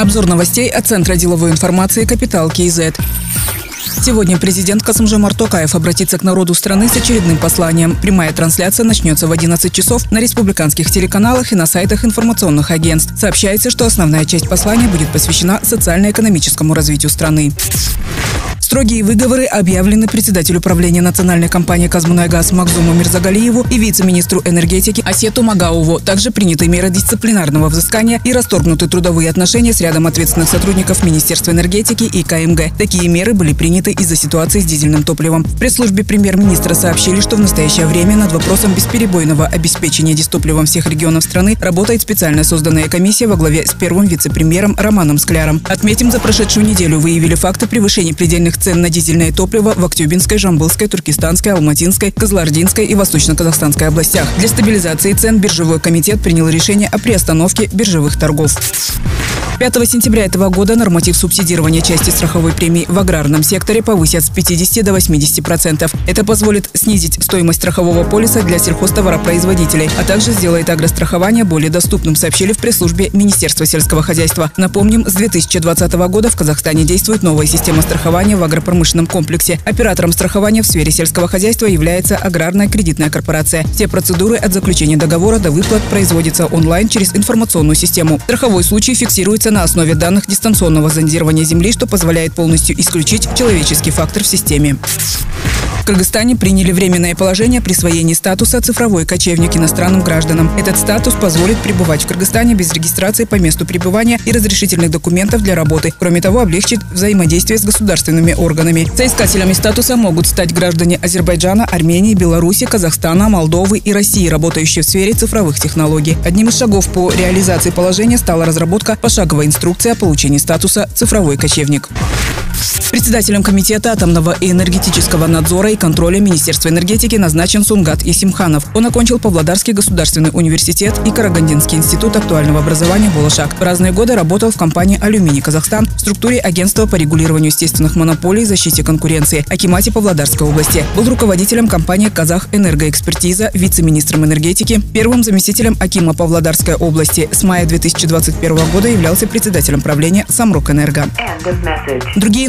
Обзор новостей от Центра деловой информации «Капитал КИЗ». Сегодня президент Касымжамар Токаев обратится к народу страны с очередным посланием. Прямая трансляция начнется в 11 часов на республиканских телеканалах и на сайтах информационных агентств. Сообщается, что основная часть послания будет посвящена социально-экономическому развитию страны. Строгие выговоры объявлены председателю правления национальной компании «Казмунайгаз» Макзуму Мирзагалиеву и вице-министру энергетики Асету Магауву. Также приняты меры дисциплинарного взыскания и расторгнуты трудовые отношения с рядом ответственных сотрудников Министерства энергетики и КМГ. Такие меры были приняты из-за ситуации с дизельным топливом. В пресс-службе премьер-министра сообщили, что в настоящее время над вопросом бесперебойного обеспечения дистопливом всех регионов страны работает специально созданная комиссия во главе с первым вице-премьером Романом Скляром. Отметим, за прошедшую неделю выявили факты превышения предельных цен на дизельное топливо в Актюбинской, Жамбылской, Туркестанской, Алматинской, Козлардинской и Восточно-Казахстанской областях. Для стабилизации цен биржевой комитет принял решение о приостановке биржевых торгов. 5 сентября этого года норматив субсидирования части страховой премии в аграрном секторе повысят с 50 до 80 процентов. Это позволит снизить стоимость страхового полиса для сельхозтоваропроизводителей, а также сделает агрострахование более доступным, сообщили в пресс-службе Министерства сельского хозяйства. Напомним, с 2020 года в Казахстане действует новая система страхования в агропромышленном комплексе. Оператором страхования в сфере сельского хозяйства является аграрная кредитная корпорация. Все процедуры от заключения договора до выплат производятся онлайн через информационную систему. Страховой случай фиксируется на основе данных дистанционного зондирования Земли, что позволяет полностью исключить человеческий фактор в системе. Кыргызстане приняли временное положение о присвоении статуса «цифровой кочевник» иностранным гражданам. Этот статус позволит пребывать в Кыргызстане без регистрации по месту пребывания и разрешительных документов для работы. Кроме того, облегчит взаимодействие с государственными органами. Соискателями статуса могут стать граждане Азербайджана, Армении, Беларуси, Казахстана, Молдовы и России, работающие в сфере цифровых технологий. Одним из шагов по реализации положения стала разработка пошаговой инструкции о получении статуса «цифровой кочевник». Председателем Комитета атомного и энергетического надзора и контроля Министерства энергетики назначен Сунгат Исимханов. Он окончил Павлодарский государственный университет и Карагандинский институт актуального образования «Болошак». В разные годы работал в компании «Алюминий Казахстан» в структуре агентства по регулированию естественных монополий и защите конкуренции Акимате Павлодарской области. Был руководителем компании «Казах Энергоэкспертиза», вице-министром энергетики, первым заместителем Акима Павлодарской области. С мая 2021 года являлся председателем правления «Самрук Энерго». Другие